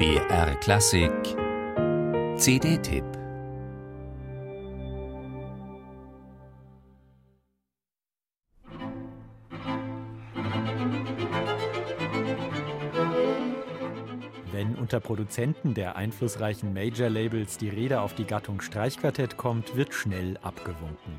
BR Klassik CD-Tipp Wenn unter Produzenten der einflussreichen Major-Labels die Rede auf die Gattung Streichquartett kommt, wird schnell abgewunken.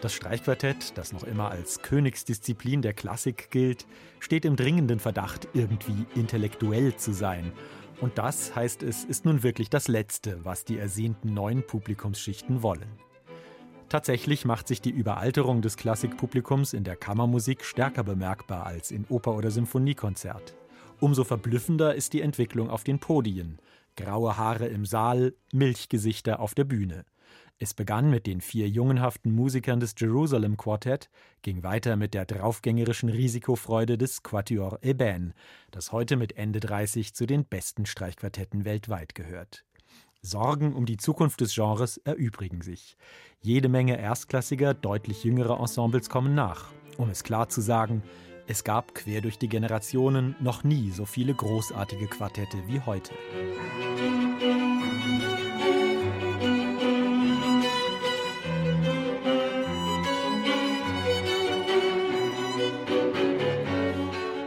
Das Streichquartett, das noch immer als Königsdisziplin der Klassik gilt, steht im dringenden Verdacht, irgendwie intellektuell zu sein. Und das, heißt es, ist nun wirklich das Letzte, was die ersehnten neuen Publikumsschichten wollen. Tatsächlich macht sich die Überalterung des Klassikpublikums in der Kammermusik stärker bemerkbar als in Oper- oder Symphoniekonzert. Umso verblüffender ist die Entwicklung auf den Podien. Graue Haare im Saal, Milchgesichter auf der Bühne. Es begann mit den vier jungenhaften Musikern des Jerusalem Quartett, ging weiter mit der draufgängerischen Risikofreude des Quatuor Eben, das heute mit Ende 30 zu den besten Streichquartetten weltweit gehört. Sorgen um die Zukunft des Genres erübrigen sich. Jede Menge erstklassiger, deutlich jüngerer Ensembles kommen nach. Um es klar zu sagen, es gab quer durch die Generationen noch nie so viele großartige Quartette wie heute.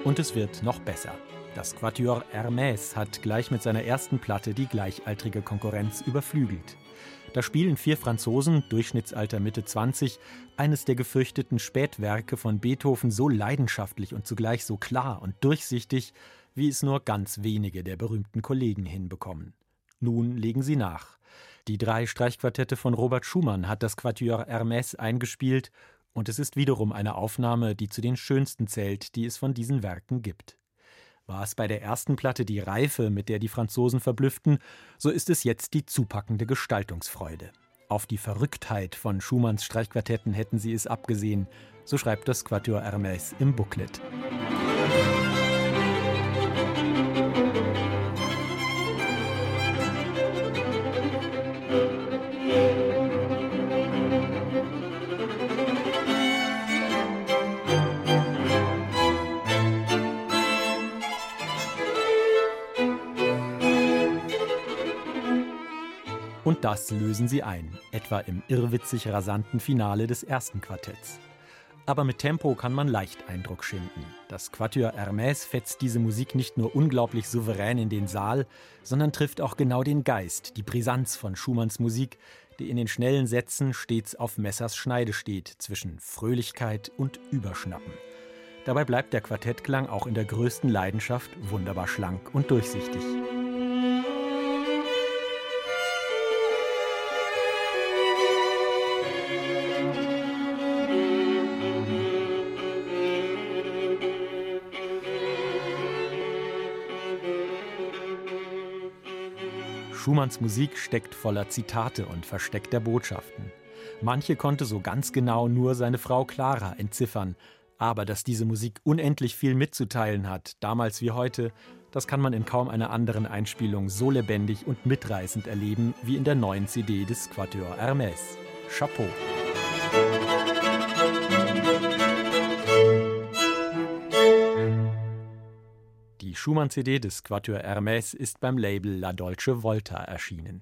Und es wird noch besser. Das Quatuor Hermès hat gleich mit seiner ersten Platte die gleichaltrige Konkurrenz überflügelt. Da spielen vier Franzosen, Durchschnittsalter Mitte 20, eines der gefürchteten Spätwerke von Beethoven so leidenschaftlich und zugleich so klar und durchsichtig, wie es nur ganz wenige der berühmten Kollegen hinbekommen. Nun legen sie nach. Die drei Streichquartette von Robert Schumann hat das Quatuor Hermès eingespielt und es ist wiederum eine Aufnahme, die zu den schönsten zählt, die es von diesen Werken gibt. War es bei der ersten Platte die Reife, mit der die Franzosen verblüfften, so ist es jetzt die zupackende Gestaltungsfreude. Auf die Verrücktheit von Schumanns Streichquartetten hätten sie es abgesehen, so schreibt das Quatuor Hermès im Booklet. Und das lösen sie ein, etwa im irrwitzig rasanten Finale des ersten Quartetts. Aber mit Tempo kann man leicht Eindruck schinden. Das Quatuor Hermès fetzt diese Musik nicht nur unglaublich souverän in den Saal, sondern trifft auch genau den Geist, die Brisanz von Schumanns Musik, die in den schnellen Sätzen stets auf Messers Schneide steht zwischen Fröhlichkeit und Überschnappen. Dabei bleibt der Quartettklang auch in der größten Leidenschaft wunderbar schlank und durchsichtig. Schumanns Musik steckt voller Zitate und versteckter Botschaften. Manche konnte so ganz genau nur seine Frau Clara entziffern, aber dass diese Musik unendlich viel mitzuteilen hat, damals wie heute, das kann man in kaum einer anderen Einspielung so lebendig und mitreißend erleben wie in der neuen CD des Quatuor Hermès. Chapeau! Die Schumann-CD des Quatuor Hermès ist beim Label La Dolce Volta erschienen.